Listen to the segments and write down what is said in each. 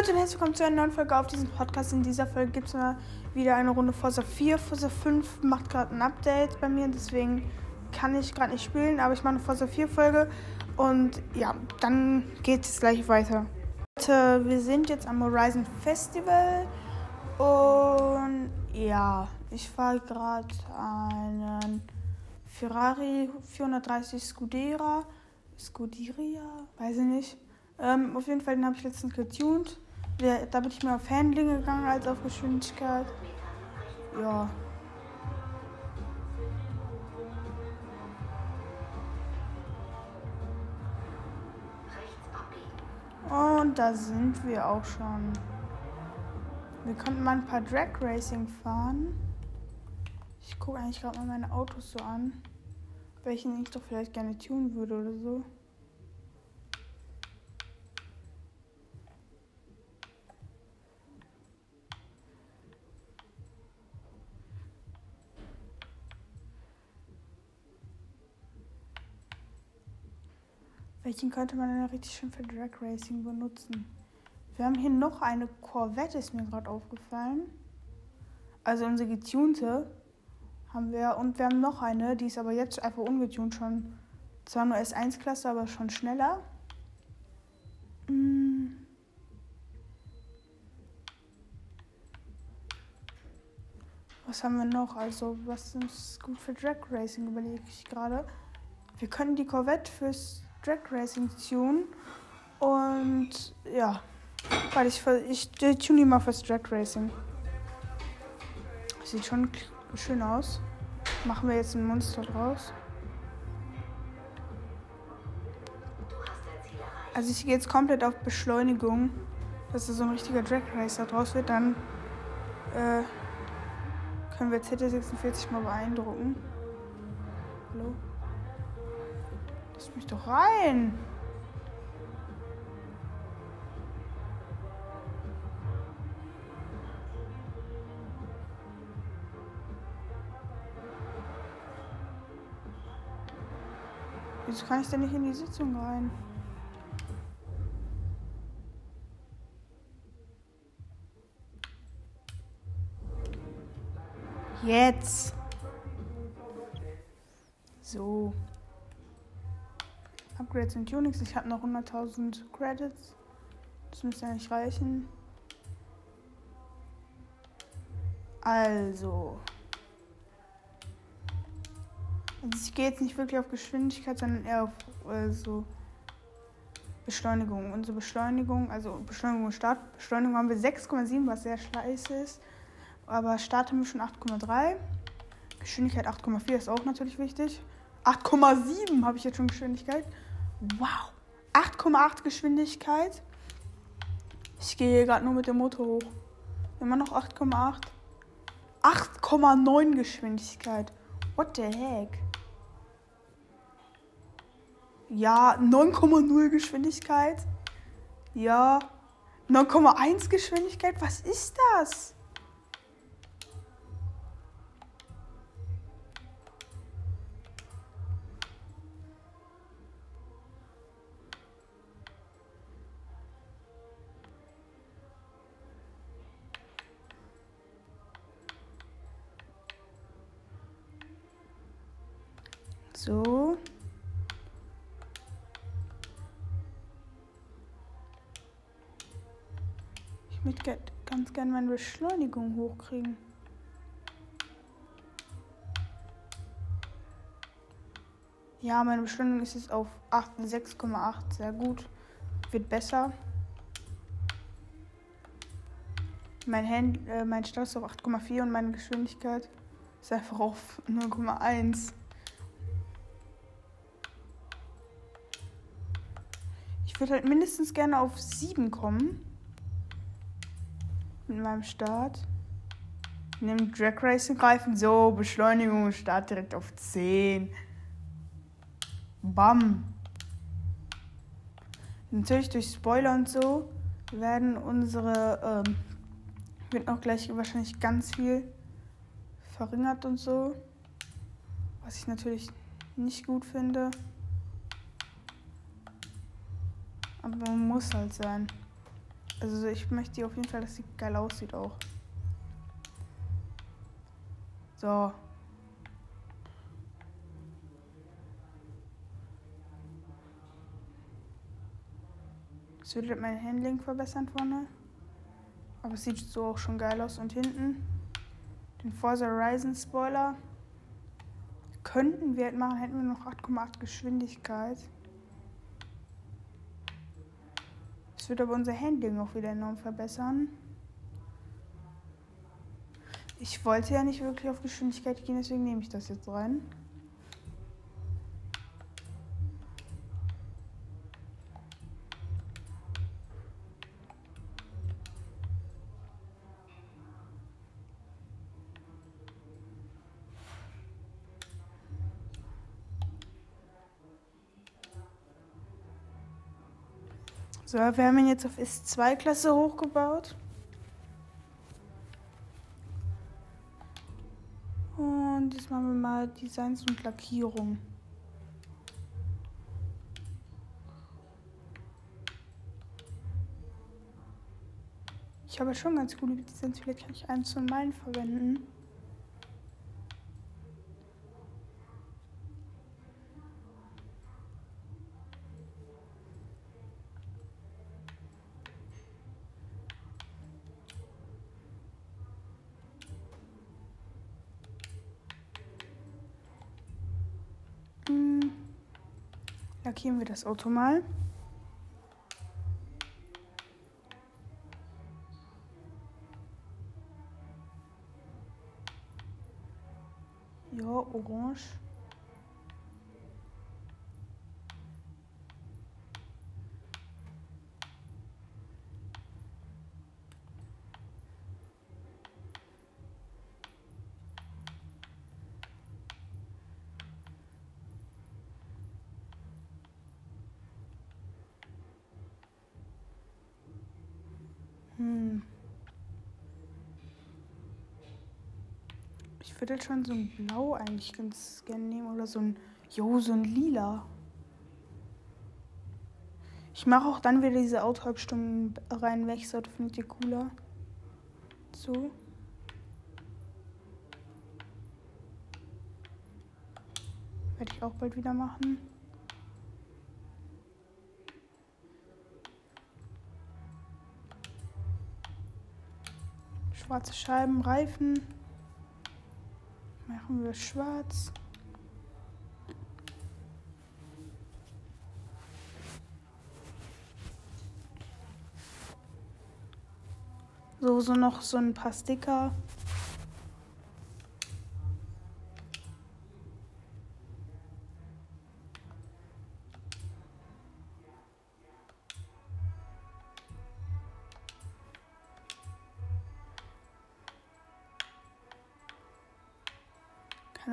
Leute und herzlich willkommen zu einer neuen Folge auf diesem Podcast. In dieser Folge gibt es mal wieder eine Runde Forza 4. Forza 5 macht gerade ein Update bei mir, deswegen kann ich gerade nicht spielen, aber ich mache eine Forza 4 Folge und ja, dann geht es gleich weiter. Leute, wir sind jetzt am Horizon Festival und ja, ich fahre gerade einen Ferrari 430 Scudera. Scuderia, weiß ich nicht. Ähm, auf jeden Fall, den habe ich letztens getuned. Da bin ich mehr auf Handling gegangen als auf Geschwindigkeit. Ja. Und da sind wir auch schon. Wir könnten mal ein paar Drag Racing fahren. Ich gucke eigentlich gerade mal meine Autos so an. Welchen ich doch vielleicht gerne tunen würde oder so. Welchen könnte man denn richtig schön für Drag Racing benutzen? Wir haben hier noch eine Corvette, ist mir gerade aufgefallen. Also unsere getunte haben wir. Und wir haben noch eine, die ist aber jetzt einfach ungetunt schon. Zwar nur S1-Klasse, aber schon schneller. Hm. Was haben wir noch? Also, was ist gut für Drag Racing, überlege ich gerade. Wir können die Corvette fürs Drag Racing tun. Und ja, weil ich, ich, ich tune mal fürs Drag Racing. Sieht schon schön aus. Machen wir jetzt ein Monster draus. Also ich gehe jetzt komplett auf Beschleunigung, dass da so ein richtiger Drag Racer draus wird. Dann äh, können wir ZT46 mal beeindrucken. Hallo? Lass mich doch rein. Wieso kann ich denn nicht in die Sitzung rein? Jetzt. So. Upgrades und Unix. Ich habe noch 100.000 Credits. Das müsste nicht reichen. Also. Also ich gehe jetzt nicht wirklich auf Geschwindigkeit, sondern eher auf äh, so Beschleunigung. Unsere Beschleunigung, also Beschleunigung und Startbeschleunigung haben wir 6,7, was sehr scheiße ist. Aber Start haben wir schon 8,3. Geschwindigkeit 8,4 ist auch natürlich wichtig. 8,7 habe ich jetzt schon Geschwindigkeit. Wow. 8,8 Geschwindigkeit. Ich gehe gerade nur mit dem Motor hoch. Immer noch 8,8. 8,9 Geschwindigkeit. What the heck? Ja, 9,0 Geschwindigkeit. Ja. 9,1 Geschwindigkeit. Was ist das? Gerne meine Beschleunigung hochkriegen. Ja, meine Beschleunigung ist jetzt auf 6,8. Sehr gut. Wird besser. Mein, Hand, äh, mein Start ist auf 8,4 und meine Geschwindigkeit ist einfach auf 0,1. Ich würde halt mindestens gerne auf 7 kommen. Mit meinem Start. In dem Drag Racing greifen. So, Beschleunigung, Start direkt auf 10. Bam. Natürlich durch Spoiler und so werden unsere, ähm, wird auch gleich wahrscheinlich ganz viel verringert und so. Was ich natürlich nicht gut finde. Aber muss halt sein. Also ich möchte auf jeden Fall, dass sie geil aussieht auch. So. Das würde mein Handling verbessern vorne. Aber es sieht so auch schon geil aus. Und hinten den Forza Horizon Spoiler. Könnten wir halt machen, hätten wir noch 8,8 Geschwindigkeit. Das wird aber unser Handling auch wieder enorm verbessern. Ich wollte ja nicht wirklich auf Geschwindigkeit gehen, deswegen nehme ich das jetzt rein. So, wir haben ihn jetzt auf S2-Klasse hochgebaut. Und jetzt machen wir mal Designs und Lackierung. Ich habe schon ganz coole Designs, vielleicht kann ich eins von meinen verwenden. Lackieren wir das Auto mal. Ja, orange. Hm. Ich würde schon so ein Blau eigentlich ganz gerne nehmen oder so ein, jo, so ein Lila. Ich mache auch dann wieder diese Autohalbstunden rein weg, das findet ihr cooler. So. Werde ich auch bald wieder machen. Schwarze Scheiben, Reifen. Machen wir schwarz. So, so noch so ein paar Sticker.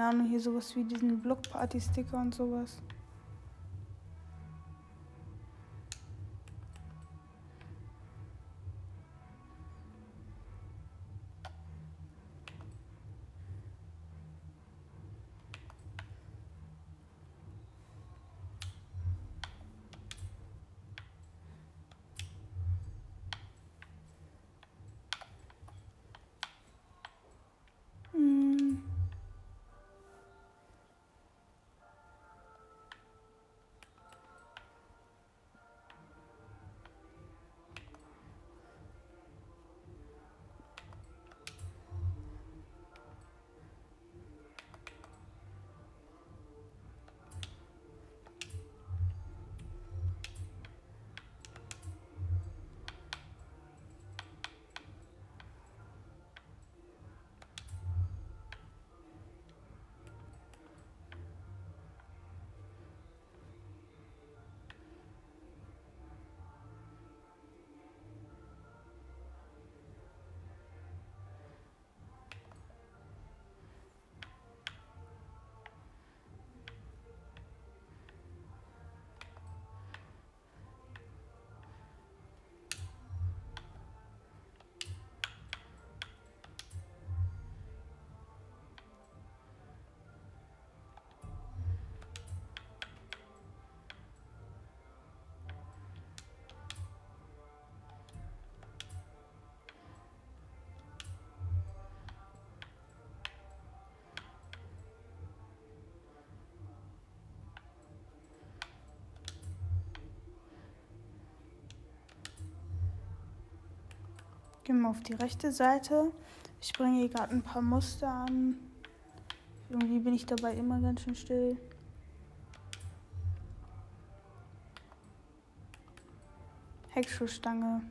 Ahnung, hier sowas wie diesen Blockparty-Sticker und sowas. Gehen wir auf die rechte Seite. Ich bringe hier gerade ein paar Muster an. Irgendwie bin ich dabei immer ganz schön still. Heckschuhstange.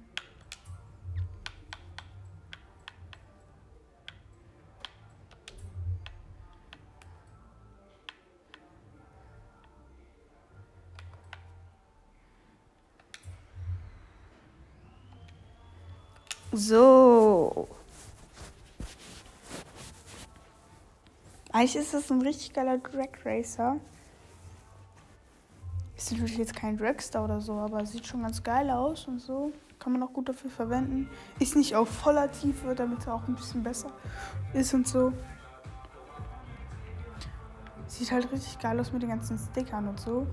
So. Eigentlich ist das ein richtig geiler Drag Racer. Ist natürlich jetzt kein Dragster oder so, aber sieht schon ganz geil aus und so. Kann man auch gut dafür verwenden. Ist nicht auf voller Tiefe, damit er auch ein bisschen besser ist und so. Sieht halt richtig geil aus mit den ganzen Stickern und so.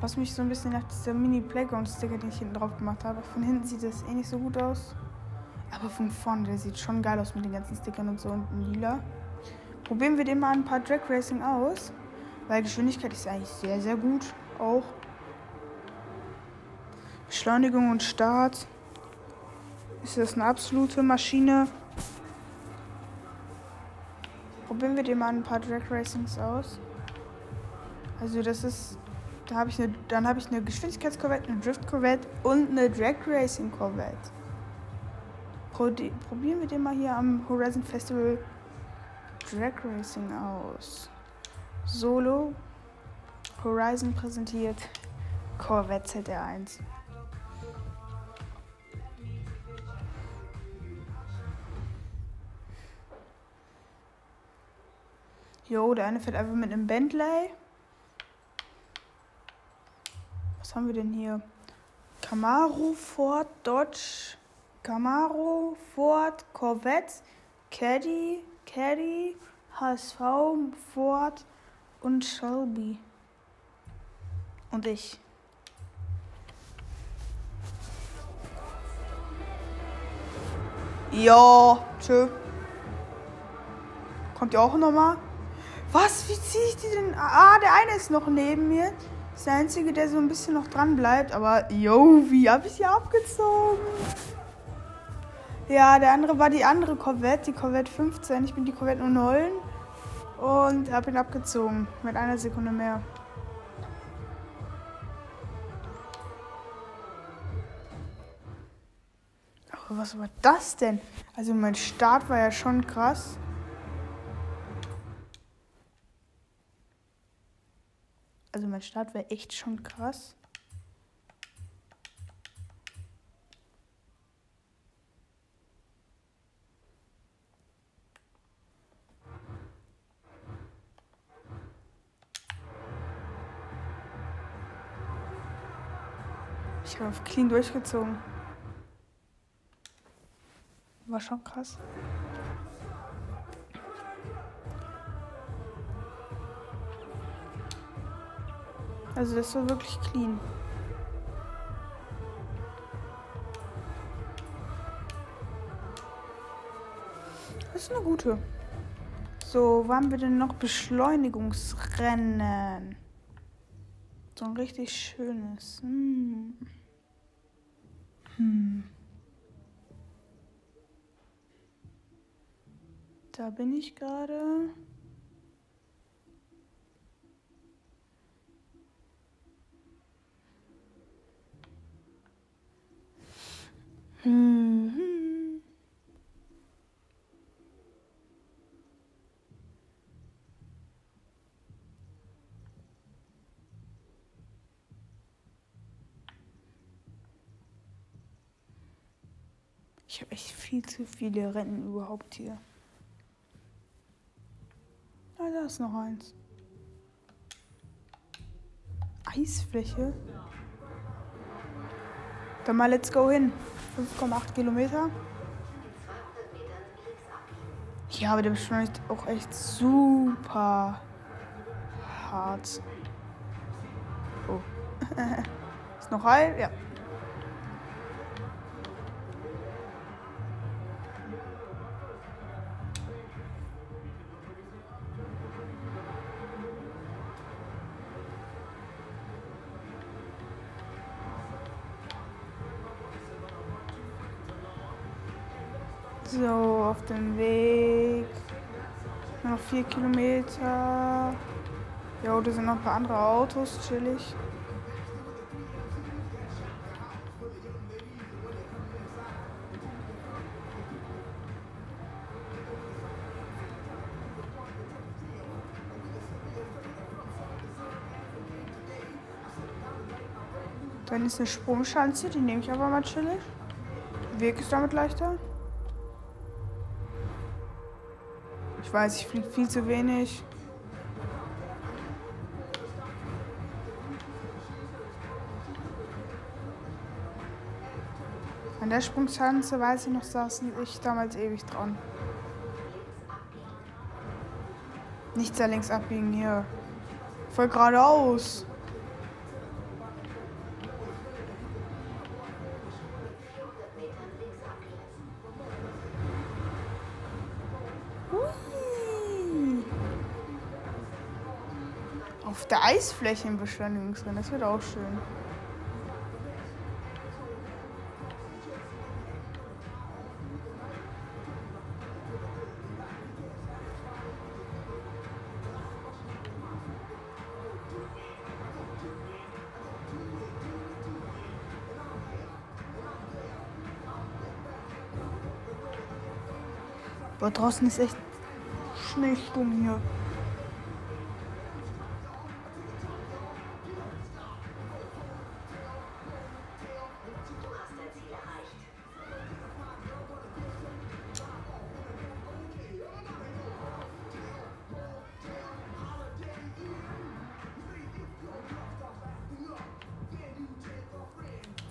Was mich so ein bisschen nach dieser Mini-Playground-Sticker, den ich hinten drauf gemacht habe. Von hinten sieht das eh nicht so gut aus. Aber von vorne, der sieht schon geil aus mit den ganzen Stickern und so und lila. Probieren wir den mal ein paar Drag Racing aus. Weil Geschwindigkeit ist eigentlich sehr, sehr gut. Auch. Beschleunigung und Start. Ist das eine absolute Maschine. Probieren wir den mal ein paar Drag Racings aus. Also das ist. Da habe ich eine, dann habe ich eine Geschwindigkeitskorvette, eine Drift Corvette und eine Drag Racing Corvette. Probieren wir den mal hier am Horizon Festival Drag Racing aus. Solo Horizon präsentiert Corvette ZR1. Jo, der eine fährt einfach mit einem Bentley. Was haben wir denn hier? Camaro, Ford, Dodge, Camaro, Ford, Corvette, Caddy, Caddy, HSV, Ford und Shelby. Und ich. Ja, tschö. Kommt ihr auch nochmal? Was? Wie ziehe ich die denn? Ah, der eine ist noch neben mir. Ist der einzige, der so ein bisschen noch dran bleibt. Aber, yo, wie habe ich die abgezogen? Ja, der andere war die andere Corvette, die Corvette 15. Ich bin die Corvette 09 und habe ihn abgezogen mit einer Sekunde mehr. Aber was war das denn? Also mein Start war ja schon krass. Also mein Start war echt schon krass. Ich habe clean durchgezogen. War schon krass. Also das war wirklich clean. Das ist eine gute. So, wann wir denn noch Beschleunigungsrennen? So ein richtig schönes. Hm. Hm. Da bin ich gerade. Hm. Ich habe echt viel zu viele Rennen überhaupt hier. Ah, da ist noch eins. Eisfläche. Dann mal let's go hin. 5,8 Kilometer. Ja, aber der beschleunigt auch echt super hart. Oh. ist noch heil? Ja. Jo, da sind noch ein paar andere Autos, chillig. Dann ist eine Sprungschanze, die nehme ich aber mal chillig. Weg ist damit leichter. Ich weiß, ich fliege viel zu wenig. Der Sprungschanze weiß ich noch, saß ich damals ewig dran. Nichts da links abbiegen hier. Voll geradeaus. Auf der Eisfläche im Beschleunigungsrennen, das wird auch schön. Draußen ist echt Schneesturm hier.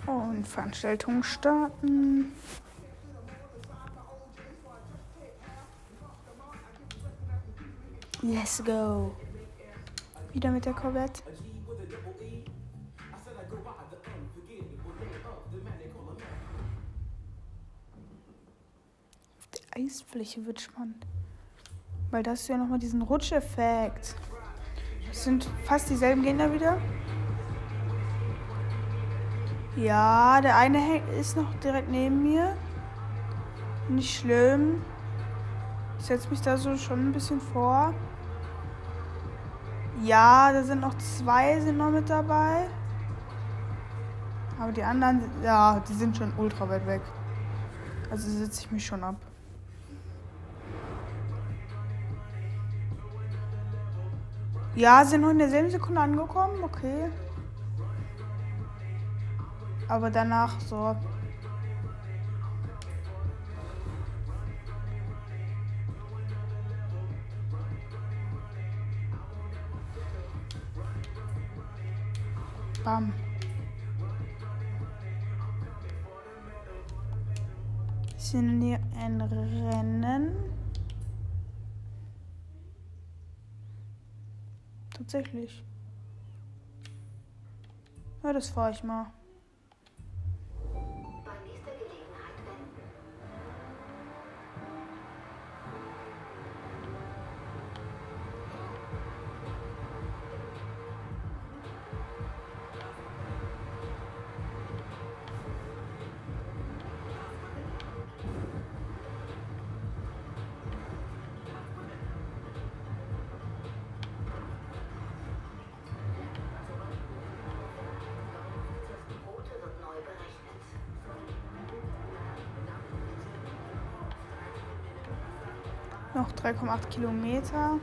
Und Veranstaltung starten. Let's go. Wieder mit der Corvette. Auf der Eisfläche wird spannend. Weil das ist ja nochmal diesen Rutscheffekt. Das sind fast dieselben Gegner wieder. Ja, der eine ist noch direkt neben mir. Nicht schlimm. Ich setze mich da so schon ein bisschen vor. Ja, da sind noch zwei sind noch mit dabei. Aber die anderen, ja, die sind schon ultra weit weg. Also setze ich mich schon ab. Ja, sind noch in derselben Sekunde angekommen, okay. Aber danach so. Bam. Sind hier ein Rennen? Tatsächlich. Ja, das fahre ich mal. Noch 3,8 Kilometer.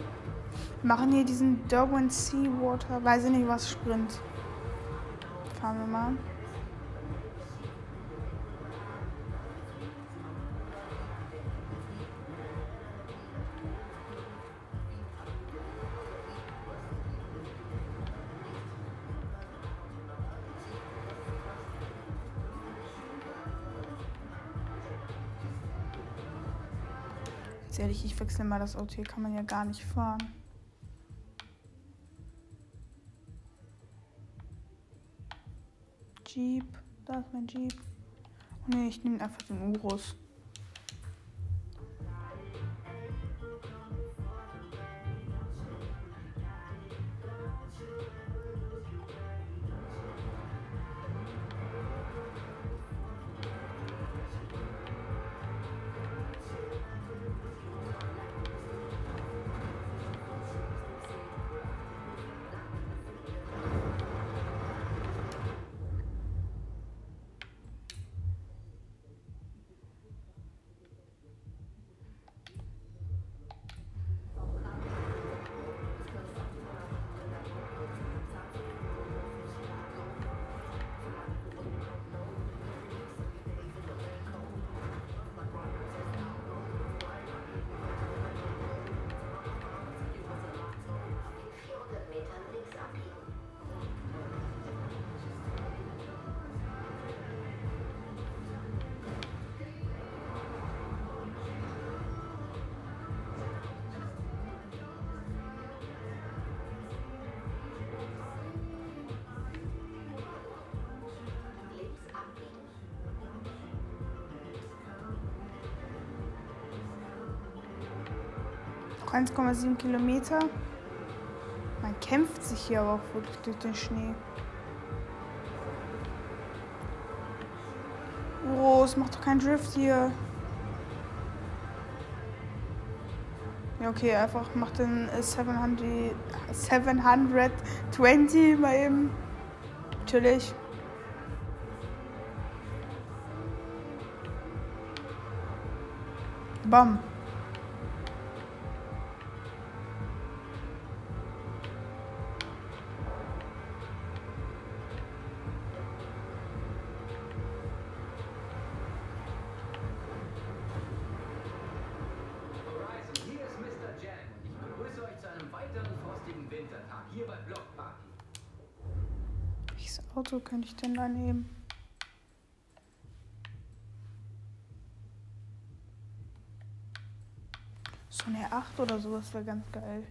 Wir machen hier diesen Derwent Seawater. Weiß ich nicht, was Sprint. Fahren wir mal. Ehrlich, ich wechsle mal das Auto. Hier kann man ja gar nicht fahren. Jeep. Da ist mein Jeep. Oh ne, ich nehme einfach den Urus. Noch 1,7 Kilometer. Man kämpft sich hier aber auch wirklich durch den Schnee. Oh, es macht doch keinen Drift hier. Ja, okay, einfach macht den 700, 720 mal eben. Natürlich. Bam. Könnte ich denn da nehmen? So eine 8 oder sowas wäre ganz geil.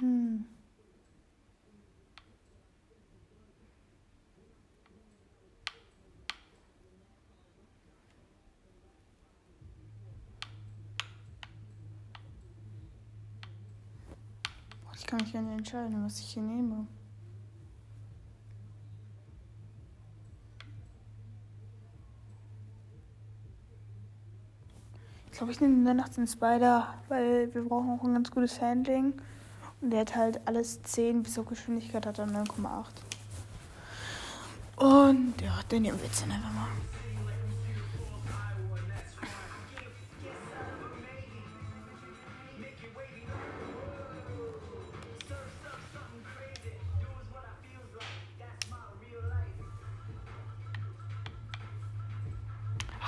Hm. Ich kann mich ja nicht entscheiden, was ich hier nehme. Ich glaube, ich nehme Nacht den Spider, weil wir brauchen auch ein ganz gutes Handling. Und der hat halt alles 10 bis zur Geschwindigkeit hat er 9,8. Und ja, den nehmen wir jetzt dann einfach mal.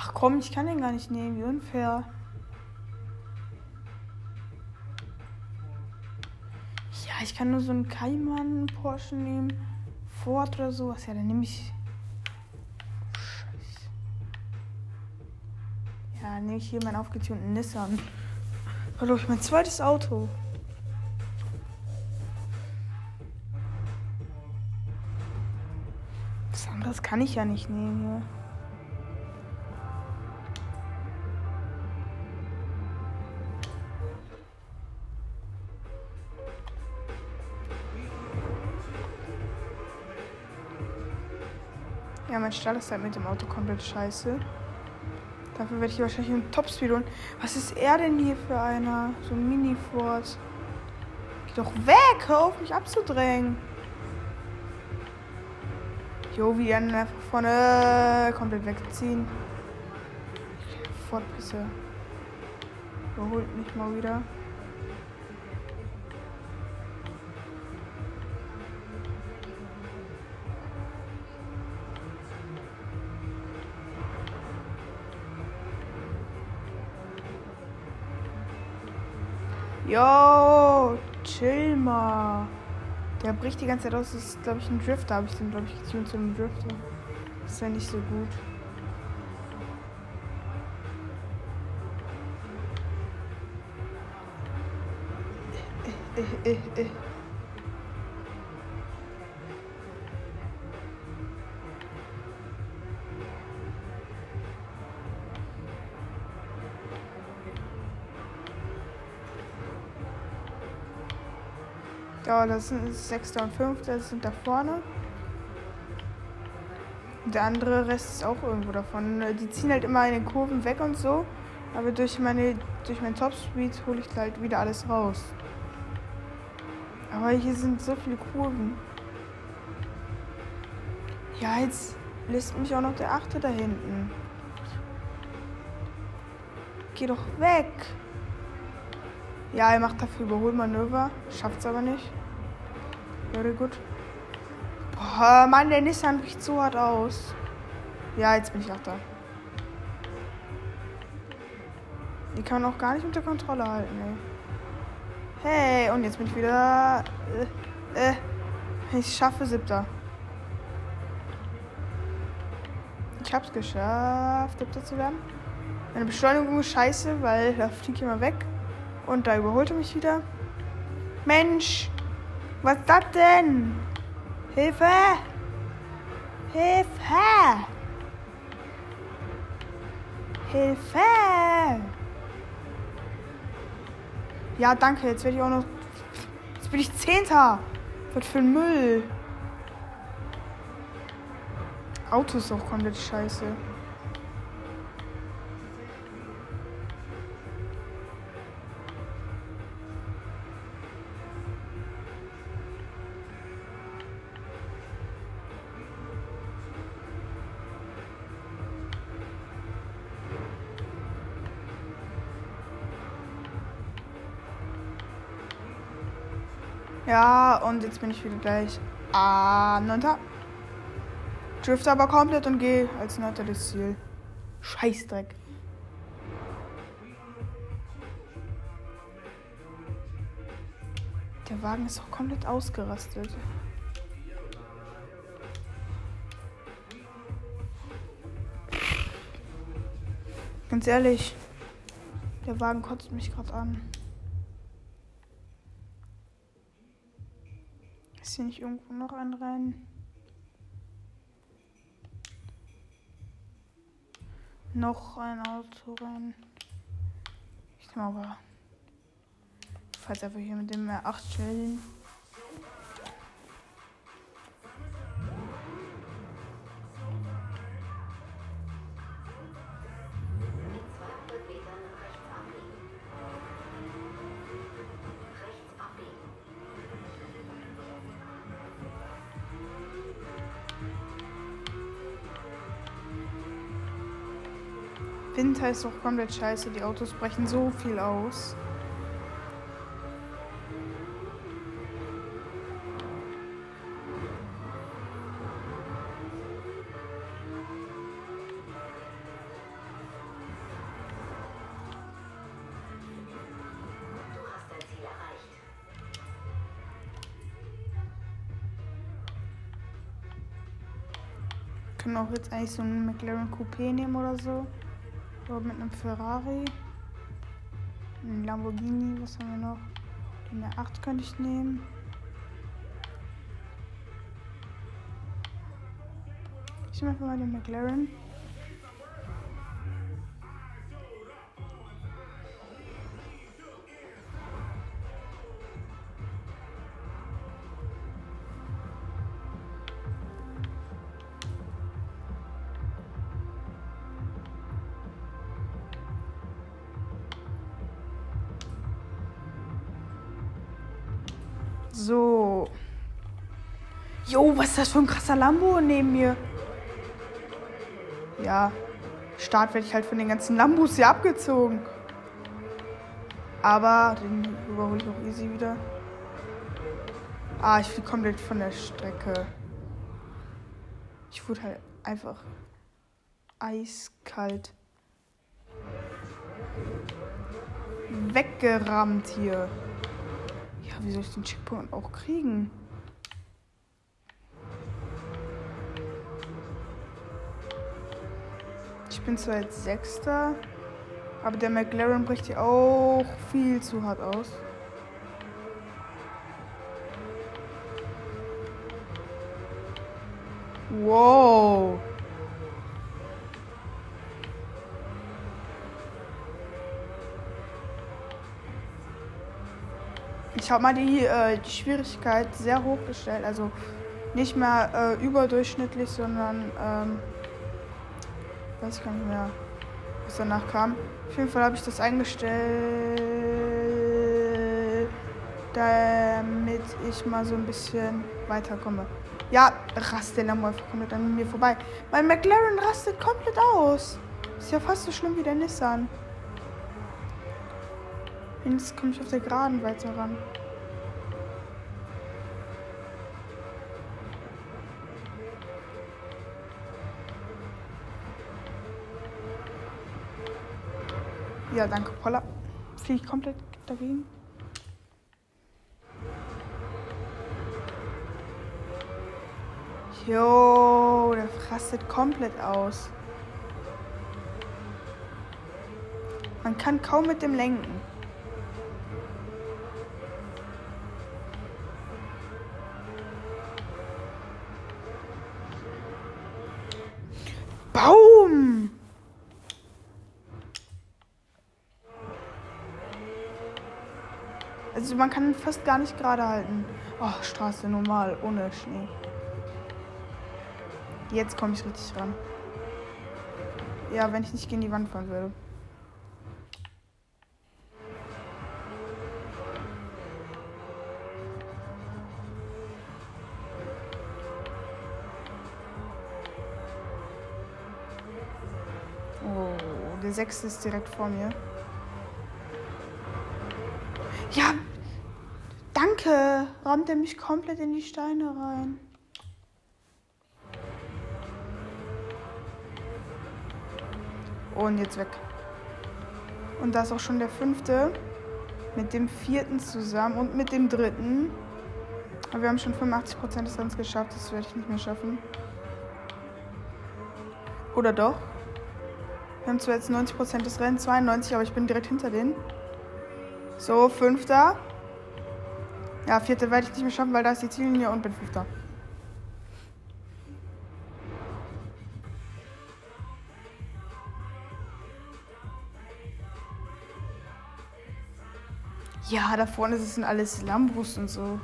Ach komm, ich kann den gar nicht nehmen, wie unfair. ich kann nur so einen Cayman Porsche nehmen. Ford oder sowas. Ja, dann nehme ich. Scheiße. Ja, nehme ich hier meinen aufgetunten Nissan. Hallo, ich mein zweites Auto. Das andere kann ich ja nicht nehmen hier. Ja, mein Stall ist halt mit dem Auto komplett scheiße. Dafür werde ich wahrscheinlich einen Topspeed holen. Was ist er denn hier für einer? So ein Mini-Ford. Geh doch weg! Hör auf, mich abzudrängen. Jo, wie dann einfach vorne komplett wegziehen. Fortpisse. Überholt mich mal wieder. Yo, chill mal. Der bricht die ganze Zeit aus. Das ist, glaube ich, ein Drifter. Habe ich den, glaube ich, getuned zu einem Drifter. Das ja nicht so gut. Äh, äh, äh, äh. Ja, das sind Sechster und Fünfter, das sind da vorne. Der andere Rest ist auch irgendwo davon. Die ziehen halt immer in den Kurven weg und so. Aber durch meine durch mein Topspeed hole ich halt wieder alles raus. Aber hier sind so viele Kurven. Ja, jetzt lässt mich auch noch der Achte da hinten. Geh doch weg. Ja, er macht dafür Überholmanöver. Schafft's aber nicht. Very gut. Boah, Mann, der Nissan bricht so hart aus. Ja, jetzt bin ich auch da. Die kann man auch gar nicht unter Kontrolle halten, ey. Hey, und jetzt bin ich wieder. Äh, äh, ich schaffe siebter. Ich hab's geschafft, siebter zu werden. Meine Beschleunigung ist scheiße, weil da fliegt jemand weg. Und da überholt er mich wieder. Mensch! Was ist das denn? Hilfe! Hilfe! Hilfe! Ja, danke. Jetzt werde ich auch noch. Jetzt bin ich Zehnter. Was für ein Müll. Auto ist auch komplett scheiße. Bin ich wieder gleich am ah, 9. Drift aber komplett und gehe als 9. das Ziel. Scheißdreck. Der Wagen ist auch komplett ausgerastet. Ganz ehrlich, der Wagen kotzt mich gerade an. Ist hier nicht irgendwo noch ein Rennen? Noch ein Autorennen. Ich nehme aber. Falls einfach hier mit dem R8 chillen. Winter ist doch komplett scheiße. Die Autos brechen so viel aus. können auch jetzt eigentlich so einen McLaren Coupé nehmen oder so. So, mit einem Ferrari. Ein Lamborghini, was haben wir noch? Den R8 könnte ich nehmen. Ich nehme einfach mal den McLaren. Jo, was ist das für ein krasser Lambo neben mir? Ja, Start werde ich halt von den ganzen Lambos hier abgezogen. Aber den überhole ich auch easy wieder. Ah, ich fliege komplett von der Strecke. Ich wurde halt einfach eiskalt weggerammt hier wie soll ich den Checkpoint auch kriegen? Ich bin zwar jetzt Sechster, aber der McLaren bricht hier auch viel zu hart aus. Wow. Ich habe mal die, äh, die Schwierigkeit sehr hoch gestellt. Also nicht mehr äh, überdurchschnittlich, sondern ähm, weiß ich gar nicht mehr, was danach kam. Auf jeden Fall habe ich das eingestellt, damit ich mal so ein bisschen weiterkomme. Ja, rastet der Lambo einfach komplett an mir vorbei. Mein McLaren rastet komplett aus. Ist ja fast so schlimm wie der Nissan. Jetzt komme ich auf der Geraden weiter ran. Ja, danke, Polla. Fliege ich komplett dagegen. Jo, der frastet komplett aus. Man kann kaum mit dem lenken. Also man kann fast gar nicht gerade halten. Oh, Straße normal, ohne Schnee. Jetzt komme ich richtig ran. Ja, wenn ich nicht gegen die Wand fahren würde. Oh, der sechste ist direkt vor mir. Rammt er mich komplett in die Steine rein. Und jetzt weg. Und da ist auch schon der fünfte. Mit dem vierten zusammen und mit dem dritten. Aber wir haben schon 85% des Rennens geschafft. Das werde ich nicht mehr schaffen. Oder doch? Wir haben zwar jetzt 90% des Rennens, 92, aber ich bin direkt hinter denen. So, fünfter. Ja, vierter werde ich nicht mehr schaffen, weil da ist die Ziellinie und bin fünfter. Ja, da vorne sind alles Lambros und so.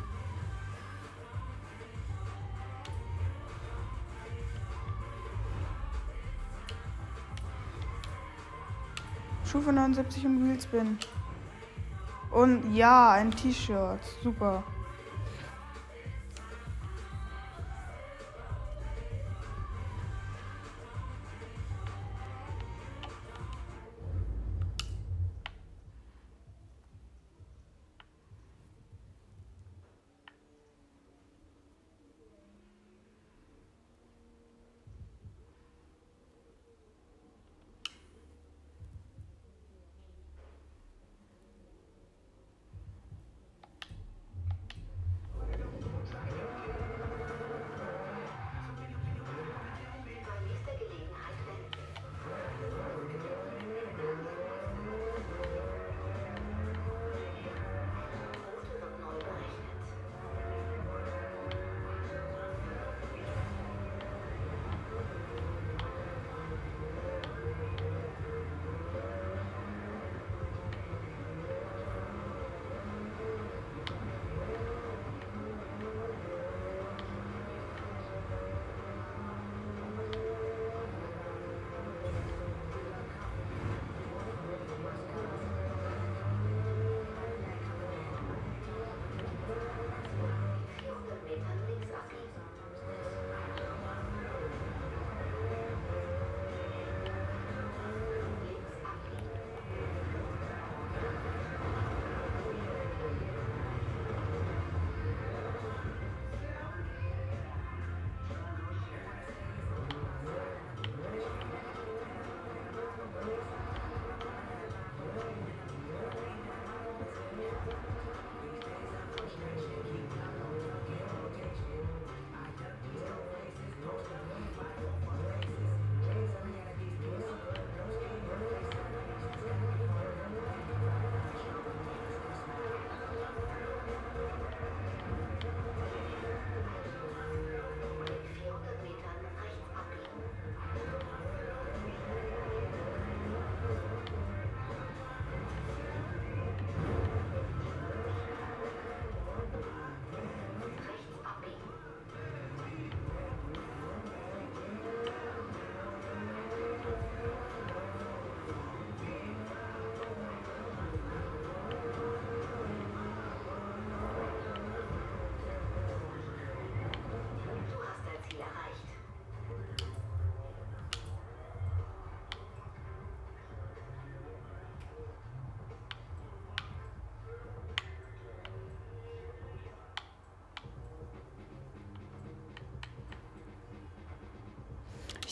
Stufe 79 und Wheelspin. Und ja, ein T-Shirt. Super.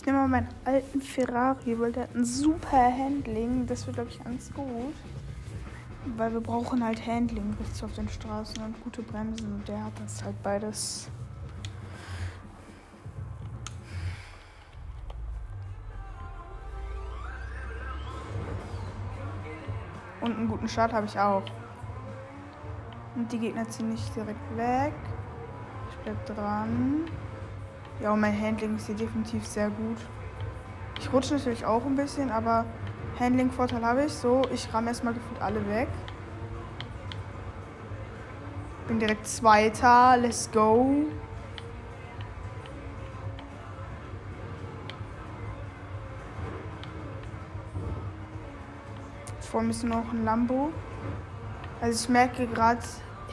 Ich nehme mal meinen alten Ferrari, weil der hat ein super Handling. Das wird, glaube ich, ganz gut. Weil wir brauchen halt Handling richtig auf den Straßen und gute Bremsen. Und der hat das halt beides. Und einen guten Start habe ich auch. Und die Gegner ziehen nicht direkt weg. Ich bleib dran. Ja, und mein Handling ist hier definitiv sehr gut. Ich rutsche natürlich auch ein bisschen, aber Handling-Vorteil habe ich. So, ich ramme erstmal gefühlt alle weg. Bin direkt Zweiter. Let's go. Vor mir ist noch ein Lambo. Also ich merke gerade,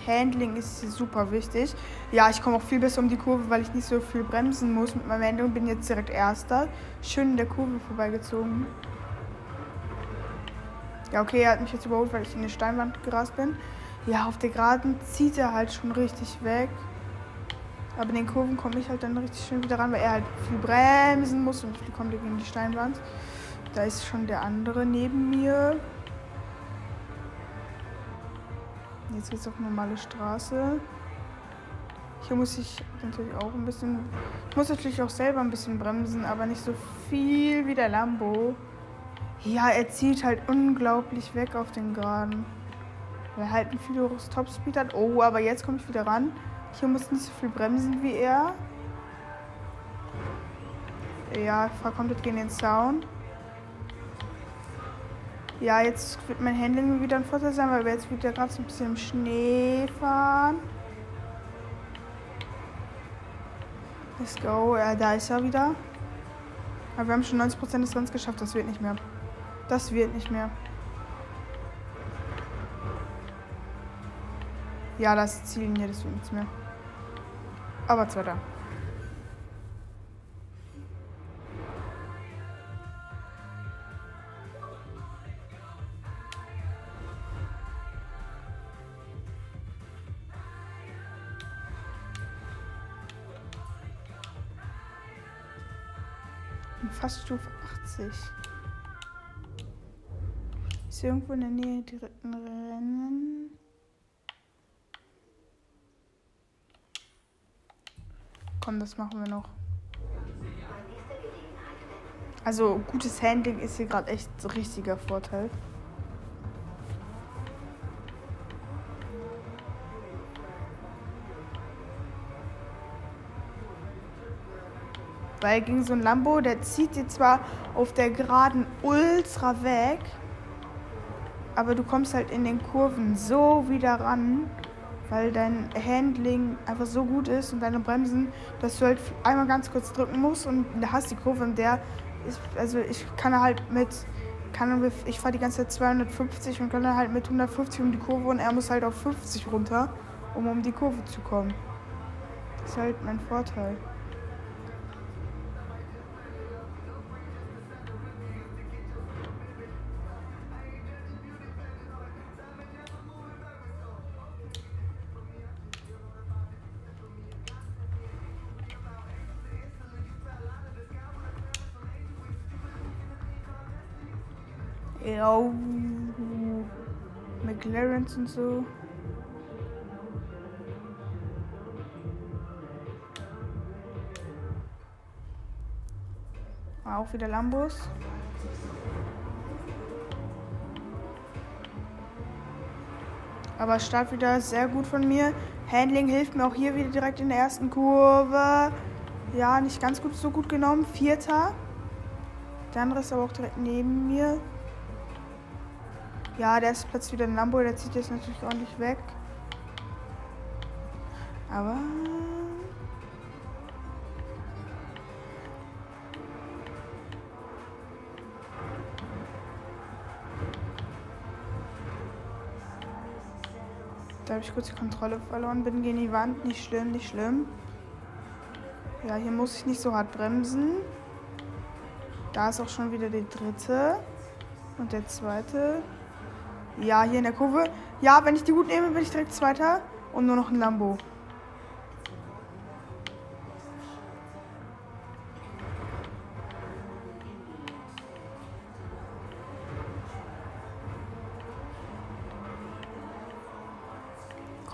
Handling ist super wichtig. Ja, ich komme auch viel besser um die Kurve, weil ich nicht so viel bremsen muss mit meinem Handling. Bin jetzt direkt Erster. Schön in der Kurve vorbeigezogen. Ja, okay, er hat mich jetzt überholt, weil ich in die Steinwand gerast bin. Ja, auf der Geraden zieht er halt schon richtig weg. Aber in den Kurven komme ich halt dann richtig schön wieder ran, weil er halt viel bremsen muss und ich komme gegen die Steinwand. Da ist schon der andere neben mir. Jetzt geht es auf normale Straße. Hier muss ich natürlich auch ein bisschen. Ich muss natürlich auch selber ein bisschen bremsen, aber nicht so viel wie der Lambo. Ja, er zieht halt unglaublich weg auf den Geraden. Weil er halt ein viel höheres Topspeed hat. Oh, aber jetzt komme ich wieder ran. Hier muss nicht so viel bremsen wie er. Ja, ich fahre komplett gegen den Zaun. Ja, jetzt wird mein Handling wieder ein Vorteil sein, weil wir jetzt wieder gerade so ein bisschen im Schnee fahren. Let's go. Ja, da ist er wieder. Aber wir haben schon 90% des Rennens geschafft. Das wird nicht mehr. Das wird nicht mehr. Ja, das Ziel hier, das wird nichts mehr. Aber zweiter. Fast Stufe 80. Ist irgendwo in der Nähe dritten Rennen? Komm, das machen wir noch. Also gutes Handling ist hier gerade echt richtiger Vorteil. Weil gegen so ein Lambo, der zieht dir zwar auf der Geraden ultra weg, aber du kommst halt in den Kurven so wieder ran, weil dein Handling einfach so gut ist und deine Bremsen, dass du halt einmal ganz kurz drücken musst und da hast die Kurve und der ist, also ich kann halt mit, kann ich fahre die ganze Zeit 250 und kann halt mit 150 um die Kurve und er muss halt auf 50 runter, um um die Kurve zu kommen. Das ist halt mein Vorteil. Ja, McLarens und so. Auch wieder Lambos. Aber Start wieder sehr gut von mir. Handling hilft mir auch hier wieder direkt in der ersten Kurve. Ja, nicht ganz gut so gut genommen. Vierter. Der andere ist aber auch direkt neben mir. Ja, der ist plötzlich wieder ein Lambo, der zieht jetzt natürlich ordentlich weg. Aber. Da habe ich kurz die Kontrolle verloren, bin gegen die Wand. Nicht schlimm, nicht schlimm. Ja, hier muss ich nicht so hart bremsen. Da ist auch schon wieder der dritte. Und der zweite. Ja, hier in der Kurve. Ja, wenn ich die gut nehme, bin ich direkt Zweiter. Und nur noch ein Lambo.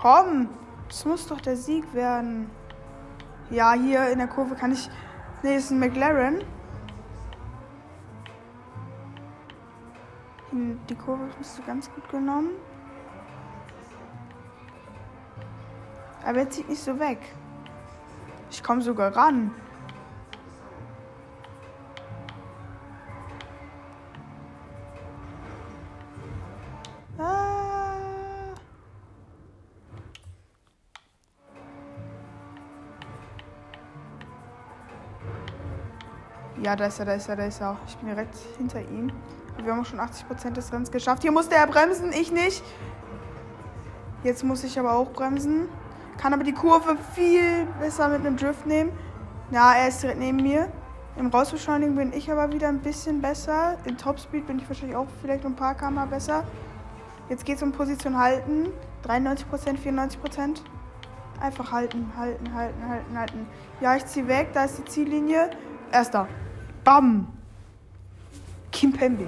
Komm, es muss doch der Sieg werden. Ja, hier in der Kurve kann ich. Ne, ist ein McLaren. Die Kurve hast du ganz gut genommen. Aber er zieht nicht so weg. Ich komme sogar ran. Ja, da ist er, da ist er, da ist er. Ich bin direkt hinter ihm. Wir haben schon 80% des Rennens geschafft. Hier musste er bremsen, ich nicht. Jetzt muss ich aber auch bremsen. Kann aber die Kurve viel besser mit einem Drift nehmen. Ja, er ist direkt neben mir. Im Rausbeschleunigen bin ich aber wieder ein bisschen besser. Im Topspeed bin ich wahrscheinlich auch vielleicht ein paar km besser. Jetzt geht es um Position halten. 93%, 94%. Einfach halten, halten, halten, halten, halten. Ja, ich ziehe weg. Da ist die Ziellinie. Erster. Bam. Kim Pembe.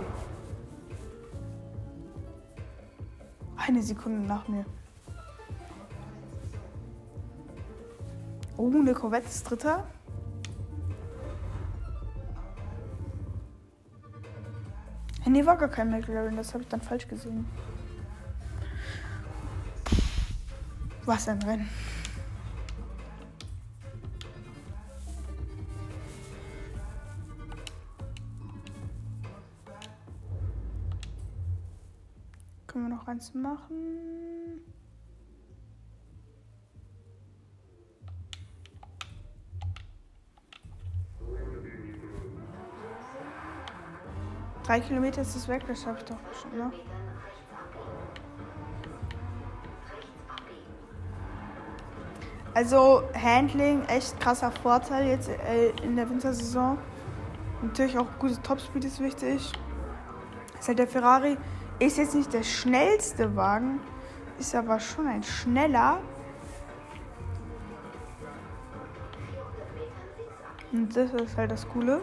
Eine Sekunde nach mir. Oh, eine Corvette ist dritter. Nee, war gar kein McLaren, das habe ich dann falsch gesehen. Was ein Rennen. Können wir noch eins machen? Drei Kilometer ist es weg, das habe ich doch schon, ne? Also Handling, echt krasser Vorteil jetzt äh, in der Wintersaison. Natürlich auch gutes Topspeed ist wichtig. Ist halt der Ferrari ist jetzt nicht der schnellste Wagen, ist aber schon ein schneller. Und das ist halt das Coole.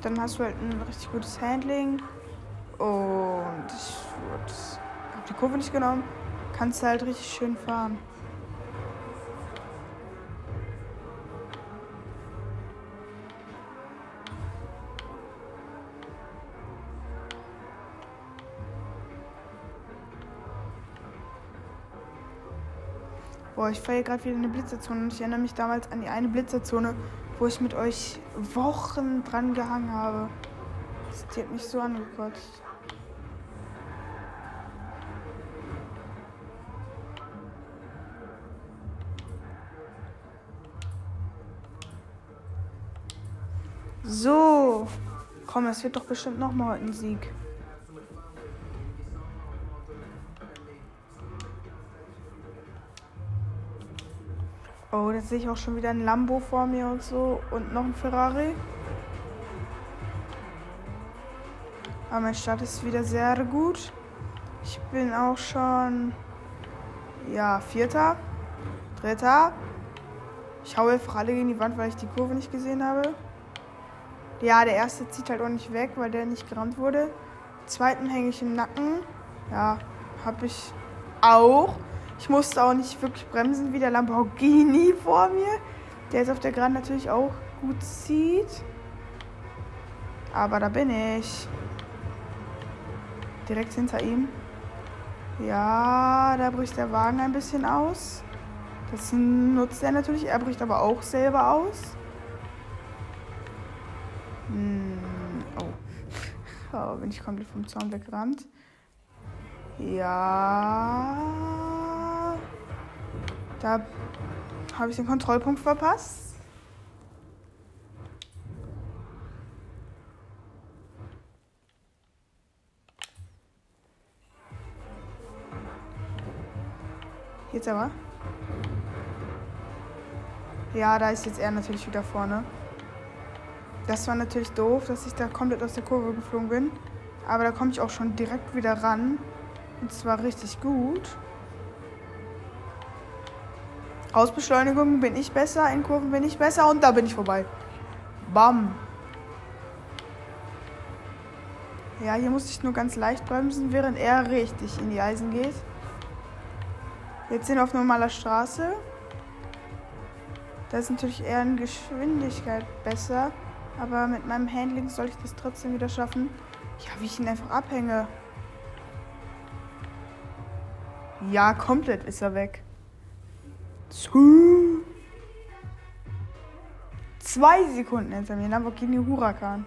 Dann hast du halt ein richtig gutes Handling. Und ich habe die Kurve nicht genommen. Kannst halt richtig schön fahren. Boah, ich fahre gerade wieder eine Blitzerzone und ich erinnere mich damals an die eine Blitzerzone, wo ich mit euch Wochen dran gehangen habe. Die hat mich so angekotzt. So. Komm, es wird doch bestimmt noch mal heute ein Sieg. Oh, da sehe ich auch schon wieder ein Lambo vor mir und so. Und noch ein Ferrari. Aber mein Start ist wieder sehr gut. Ich bin auch schon. Ja, Vierter. Dritter. Ich haue einfach alle gegen die Wand, weil ich die Kurve nicht gesehen habe. Ja, der erste zieht halt auch nicht weg, weil der nicht gerammt wurde. Zweiten hänge ich im Nacken. Ja, habe ich auch. Ich musste auch nicht wirklich bremsen wie der Lamborghini vor mir, der jetzt auf der Grand natürlich auch gut zieht. Aber da bin ich. Direkt hinter ihm. Ja, da bricht der Wagen ein bisschen aus. Das nutzt er natürlich. Er bricht aber auch selber aus. Hm, oh. oh, bin ich komplett vom Zaun weggerannt. Ja. Da habe ich den Kontrollpunkt verpasst. Jetzt aber. Ja, da ist jetzt er natürlich wieder vorne. Das war natürlich doof, dass ich da komplett aus der Kurve geflogen bin. Aber da komme ich auch schon direkt wieder ran. Und zwar richtig gut. Ausbeschleunigung bin ich besser, in Kurven bin ich besser und da bin ich vorbei. Bam. Ja, hier muss ich nur ganz leicht bremsen, während er richtig in die Eisen geht. Jetzt sind wir auf normaler Straße. Da ist natürlich eher in Geschwindigkeit besser. Aber mit meinem Handling soll ich das trotzdem wieder schaffen. Ja, wie ich ihn einfach abhänge. Ja, komplett ist er weg. Zwei Sekunden hinter mir. Lamborghini Huracan.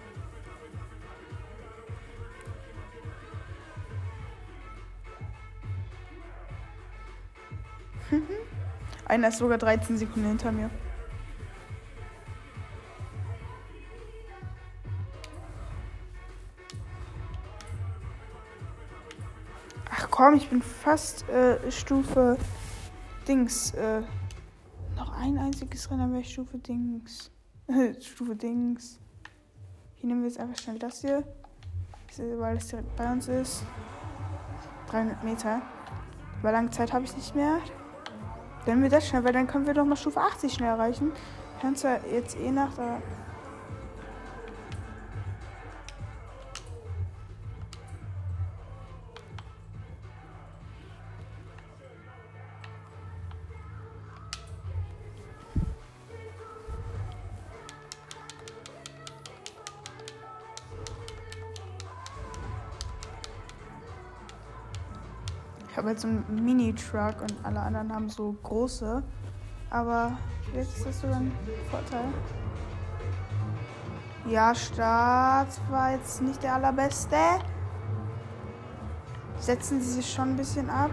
Einer ist sogar 13 Sekunden hinter mir. Ach komm, ich bin fast äh, Stufe Dings. Äh, ein einziges Rennen wäre Stufe Dings. Stufe Dings. Hier nehmen wir jetzt einfach schnell das hier. Weil es direkt bei uns ist. 300 Meter. Weil lange Zeit habe ich nicht mehr. Wenn wir das schnell, weil dann können wir doch mal Stufe 80 schnell erreichen. Kannst du jetzt eh nach da. Habe jetzt so einen Mini-Truck und alle anderen haben so große. Aber jetzt ist das sogar ein Vorteil. Ja, Start war jetzt nicht der allerbeste. Setzen sie sich schon ein bisschen ab.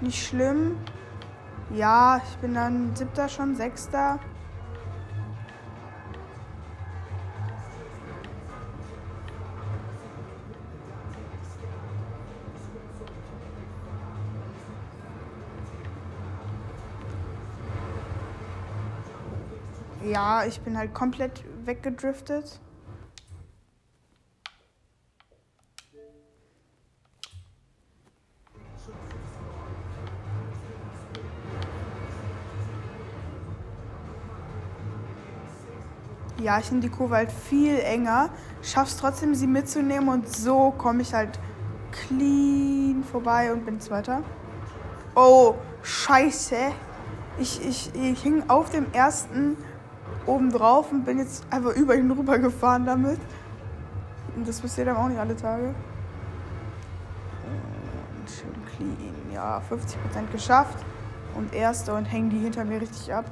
Nicht schlimm. Ja, ich bin dann siebter schon, sechster. Ich bin halt komplett weggedriftet. Ja, ich nehme die Kurve halt viel enger, schaff's trotzdem, sie mitzunehmen und so komme ich halt clean vorbei und bin Zweiter. Oh, scheiße. Ich, ich, ich hing auf dem ersten oben drauf und bin jetzt einfach über ihn rüber gefahren damit. Und das passiert dann auch nicht alle Tage. Und schön clean. Ja, 50% geschafft. Und erste und hängen die hinter mir richtig ab.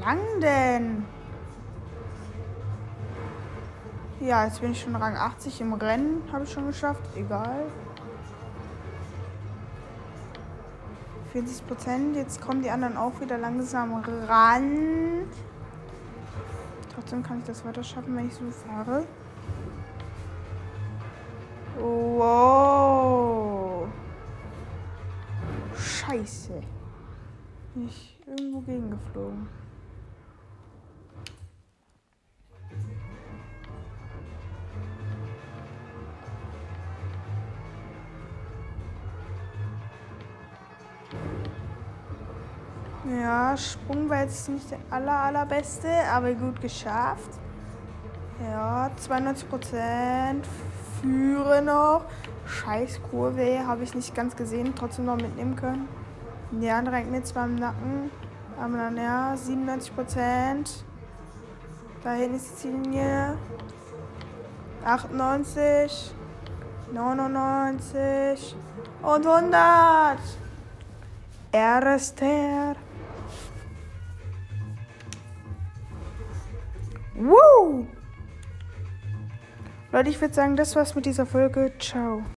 Lang denn? Ja, jetzt bin ich schon Rang 80 im Rennen. Habe ich schon geschafft. Egal. 40 Prozent. Jetzt kommen die anderen auch wieder langsam ran. Trotzdem kann ich das weiter schaffen, wenn ich so fahre. Wow. Scheiße. Bin ich irgendwo gegengeflogen. Sprung war jetzt nicht der aller, allerbeste, aber gut geschafft. Ja, 92 Prozent. Führe noch. Scheiß Kurve, habe ich nicht ganz gesehen, trotzdem noch mitnehmen können. Ja, direkt mir zwar im Nacken. Aber dann ja, 97 Prozent. Dahin ist die Ziellinie. 98. 99. Und 100. Erster. Leute, ich würde sagen, das war's mit dieser Folge. Ciao.